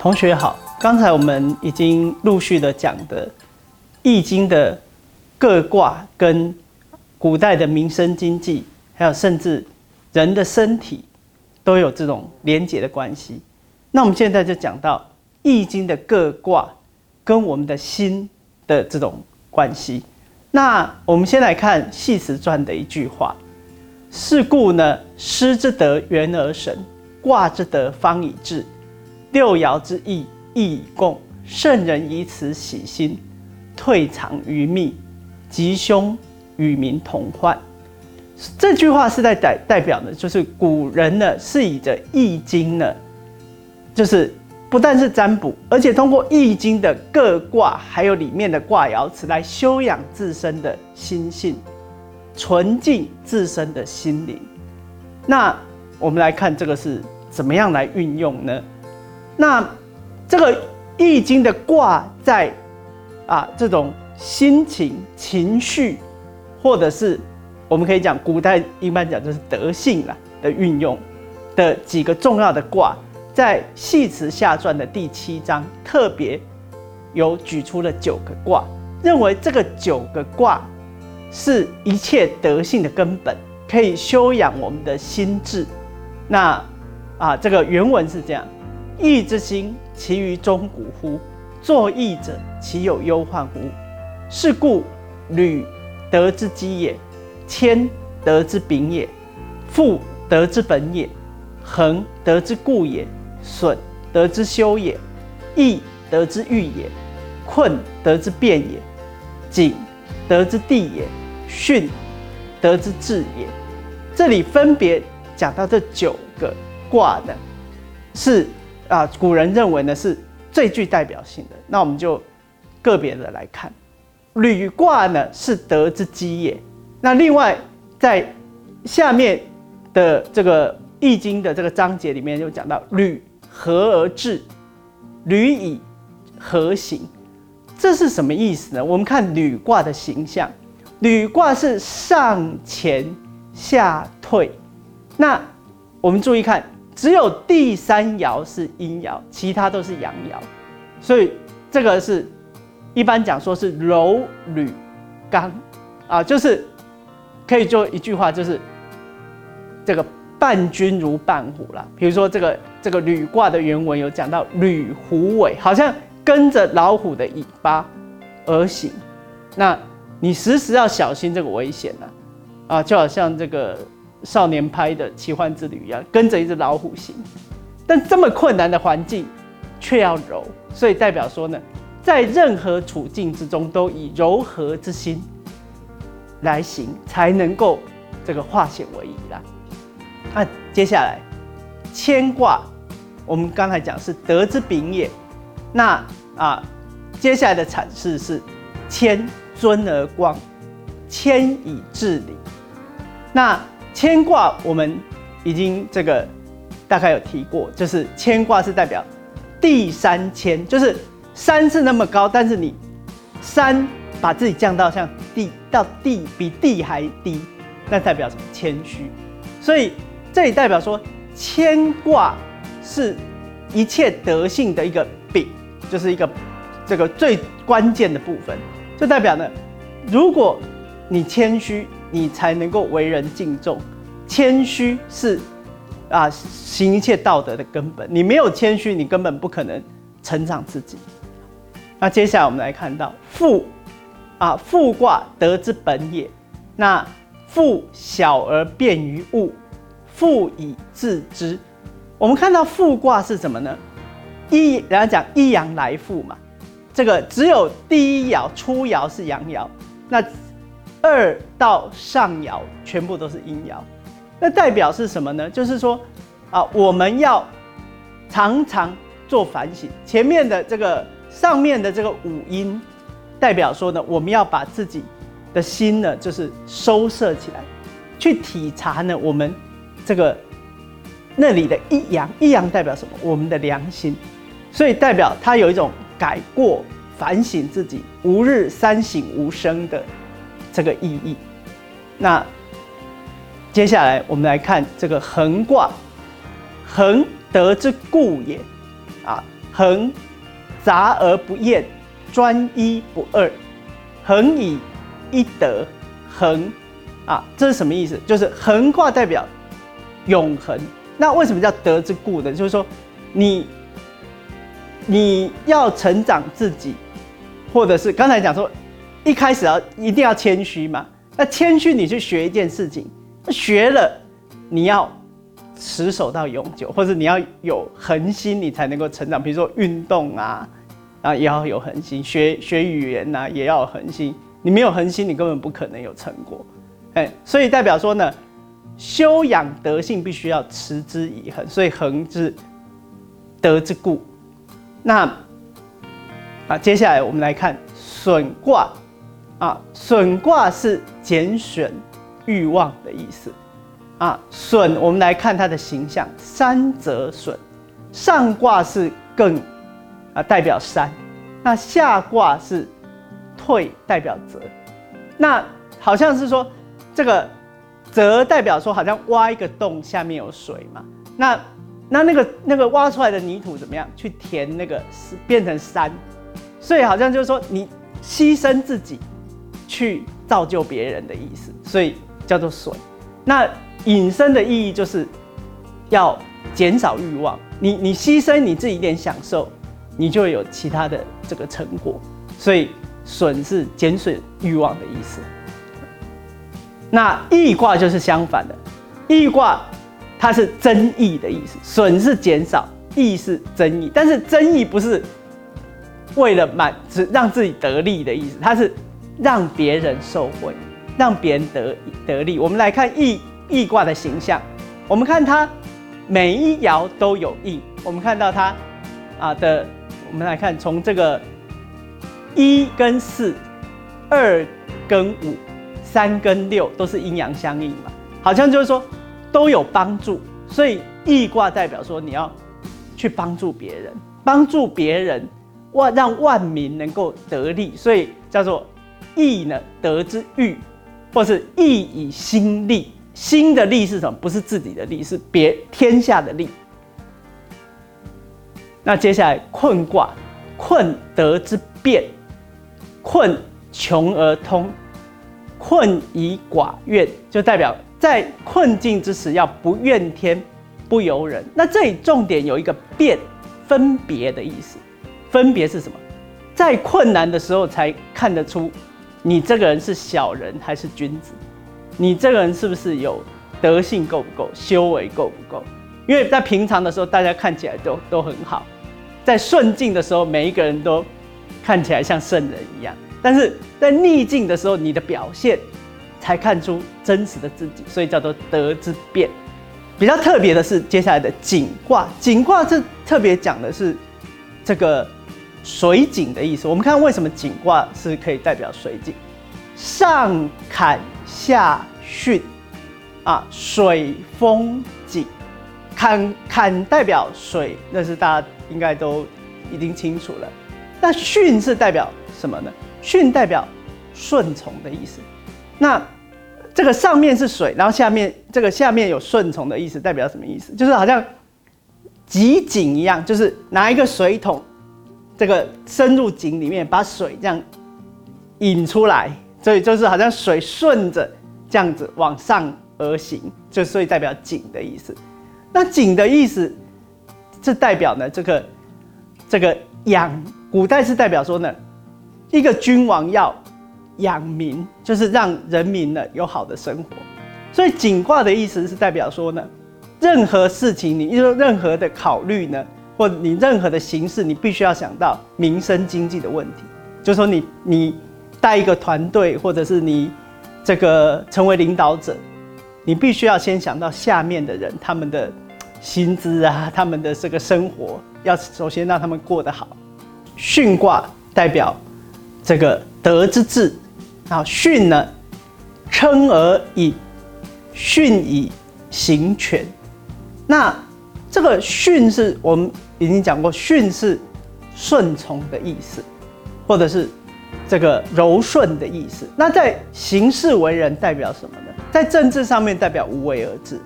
同学好，刚才我们已经陆续的讲的《易经》的各卦跟古代的民生经济，还有甚至人的身体都有这种连结的关系。那我们现在就讲到《易经》的各卦跟我们的心的这种关系。那我们先来看《系辞传》的一句话：“是故呢，师之德圆而神，卦之德方以治。”六爻之意，意以共；圣人以此喜心，退藏于密，吉凶与民同患。这句话是在代代表的，就是古人呢是以着《易经》呢，就是不但是占卜，而且通过《易经》的各卦，还有里面的卦爻辞来修养自身的心性，纯净自身的心灵。那我们来看这个是怎么样来运用呢？那这个易经的卦在啊这种心情情绪，或者是我们可以讲古代一般讲就是德性啦的运用的几个重要的卦，在系辞下传的第七章特别有举出了九个卦，认为这个九个卦是一切德性的根本，可以修养我们的心智。那啊这个原文是这样。义之心，其于中古乎？作义者，其有忧患乎？是故履德之基也，谦德之秉也，富德之本也，恒德之固也，损德之修也，义德之欲也，困德之变也，谨德之地也，训德之治也。这里分别讲到这九个卦呢，是。啊，古人认为呢是最具代表性的。那我们就个别的来看，履卦呢是德之基也。那另外在下面的这个易经的这个章节里面就讲到履和而至，履以和行，这是什么意思呢？我们看履卦的形象，履卦是上前下退。那我们注意看。只有第三爻是阴爻，其他都是阳爻，所以这个是一般讲说是柔履刚啊，就是可以做一句话，就是这个伴君如伴虎啦。比如说这个这个履卦的原文有讲到履虎尾，好像跟着老虎的尾巴而行，那你时时要小心这个危险呢啊，就好像这个。少年拍的奇幻之旅一样，跟着一只老虎行，但这么困难的环境，却要柔，所以代表说呢，在任何处境之中，都以柔和之心来行，才能够这个化险为夷啦。那接下来牵卦，我们刚才讲是德之秉也，那啊，接下来的阐释是谦尊而光，谦以治理，那。牵挂我们已经这个大概有提过，就是牵挂是代表地山谦，就是山是那么高，但是你山把自己降到像地到地比地还低，那代表什么？谦虚。所以这里代表说牵挂是一切德性的一个柄，就是一个这个最关键的部分，就代表呢，如果你谦虚。你才能够为人敬重，谦虚是啊行一切道德的根本。你没有谦虚，你根本不可能成长自己。那接下来我们来看到富啊富卦德之本也。那富小而便于物，富以自知。我们看到富卦是什么呢？一人家讲一阳来复嘛，这个只有第一爻初爻是阳爻，那。二到上爻全部都是阴爻，那代表是什么呢？就是说啊，我们要常常做反省。前面的这个上面的这个五阴，代表说呢，我们要把自己的心呢，就是收摄起来，去体察呢，我们这个那里的一阳，一阳代表什么？我们的良心，所以代表它有一种改过反省自己，吾日三省吾身的。这个意义，那接下来我们来看这个横卦，横德之固也，啊，恒杂而不厌，专一不二，恒以一德，恒啊，这是什么意思？就是横卦代表永恒。那为什么叫德之固呢？就是说，你你要成长自己，或者是刚才讲说，一开始要一定要谦虚嘛。那谦虚，你去学一件事情，学了你要持守到永久，或者你要有恒心，你才能够成长。比如说运动啊，啊也要有恒心；学学语言呐，也要有恒心。你没有恒心，你根本不可能有成果。哎，所以代表说呢，修养德性必须要持之以恒。所以恒之德之固。那啊，接下来我们来看损卦。啊，损卦是拣选欲望的意思。啊，损，我们来看它的形象，山则损。上卦是艮，啊，代表山。那下卦是退，代表泽。那好像是说，这个泽代表说，好像挖一个洞，下面有水嘛。那那那个那个挖出来的泥土怎么样？去填那个变成山。所以好像就是说，你牺牲自己。去造就别人的意思，所以叫做损。那引申的意义就是要减少欲望。你你牺牲你自己一点享受，你就会有其他的这个成果。所以损是减损欲望的意思。那易卦就是相反的，易卦它是增益的意思，损是减少，益是增益。但是增益不是为了满只让自己得利的意思，它是。让别人受惠，让别人得得利。我们来看易易卦的形象，我们看它每一爻都有易。我们看到它啊的，我们来看从这个一跟四、二跟五、三跟六都是阴阳相应嘛，好像就是说都有帮助。所以易卦代表说你要去帮助别人，帮助别人万让万民能够得利，所以叫做。义呢，得之欲，或是义以心利。心的利是什么？不是自己的利，是别天下的利。那接下来困卦，困得之变，困穷而通，困以寡怨，就代表在困境之时要不怨天，不由人。那这里重点有一个变，分别的意思。分别是什么？在困难的时候才看得出。你这个人是小人还是君子？你这个人是不是有德性够不够？修为够不够？因为在平常的时候，大家看起来都都很好；在顺境的时候，每一个人都看起来像圣人一样。但是在逆境的时候，你的表现才看出真实的自己，所以叫做德之变。比较特别的是接下来的景卦，景卦这特别讲的是这个。水井的意思，我们看为什么井卦是可以代表水井？上坎下巽，啊，水风井，坎坎代表水，那是大家应该都已经清楚了。那巽是代表什么呢？巽代表顺从的意思。那这个上面是水，然后下面这个下面有顺从的意思，代表什么意思？就是好像集井一样，就是拿一个水桶。这个深入井里面，把水这样引出来，所以就是好像水顺着这样子往上而行，就所以代表井的意思。那井的意思是代表呢，这个这个养，古代是代表说呢，一个君王要养民，就是让人民呢有好的生活。所以井卦的意思是代表说呢，任何事情你说任何的考虑呢。或你任何的形式，你必须要想到民生经济的问题。就说你你带一个团队，或者是你这个成为领导者，你必须要先想到下面的人他们的薪资啊，他们的这个生活，要首先让他们过得好。巽卦代表这个德之治，啊，巽呢称而以巽以行权，那这个训是我们。已经讲过，训是顺从的意思，或者是这个柔顺的意思。那在行事为人代表什么呢？在政治上面代表无为而治，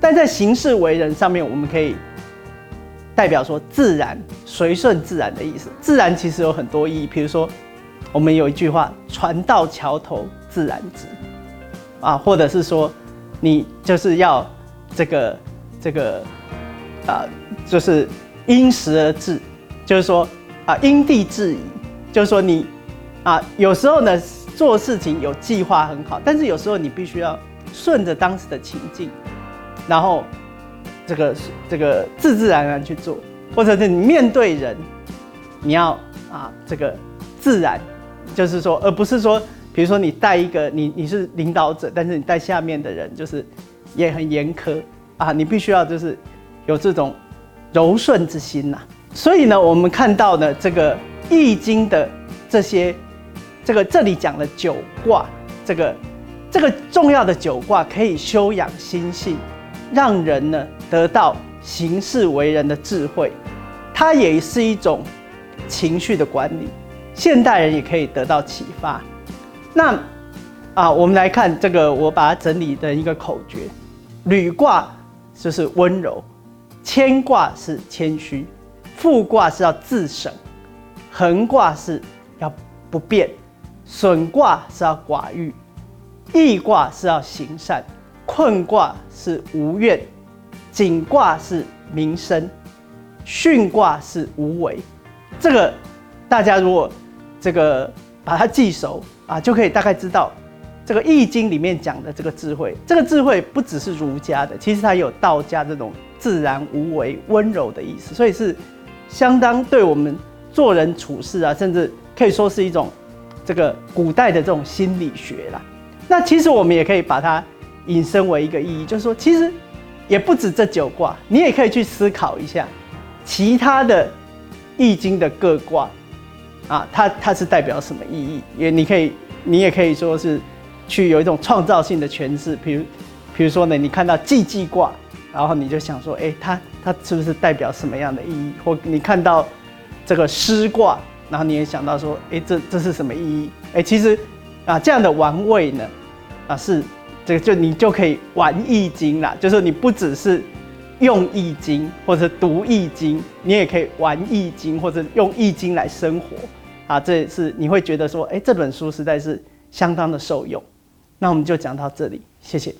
但在行事为人上面，我们可以代表说自然随顺自然的意思。自然其实有很多意义，比如说我们有一句话“船到桥头自然直”，啊，或者是说你就是要这个这个啊，就是因时而至，就是说啊因地制宜，就是说你啊有时候呢做事情有计划很好，但是有时候你必须要顺着当时的情境，然后。这个这个自自然然去做，或者是你面对人，你要啊这个自然，就是说，而不是说，比如说你带一个你你是领导者，但是你带下面的人就是也很严苛啊，你必须要就是有这种柔顺之心呐。所以呢，我们看到呢这个易经的这些这个这里讲的九卦，这个这个重要的九卦可以修养心性。让人呢得到行事为人的智慧，它也是一种情绪的管理。现代人也可以得到启发。那啊，我们来看这个，我把它整理的一个口诀：履卦就是温柔，谦卦是谦虚，复卦是要自省，横卦是要不变，损卦是要寡欲，易卦是要行善。困卦是无怨，景卦是民生，巽卦是无为。这个大家如果这个把它记熟啊，就可以大概知道这个易经里面讲的这个智慧。这个智慧不只是儒家的，其实它有道家这种自然无为、温柔的意思，所以是相当对我们做人处事啊，甚至可以说是一种这个古代的这种心理学啦。那其实我们也可以把它。引申为一个意义，就是说，其实也不止这九卦，你也可以去思考一下其他的易经的各卦啊，它它是代表什么意义？也你可以，你也可以说是去有一种创造性的诠释。比如，比如说呢，你看到既济卦，然后你就想说，哎，它它是不是代表什么样的意义？或你看到这个师卦，然后你也想到说，哎，这这是什么意义？哎，其实啊，这样的玩味呢，啊是。这个就你就可以玩易经了，就是你不只是用易经或者读易经，你也可以玩易经或者用易经来生活啊。这是你会觉得说，哎，这本书实在是相当的受用。那我们就讲到这里，谢谢。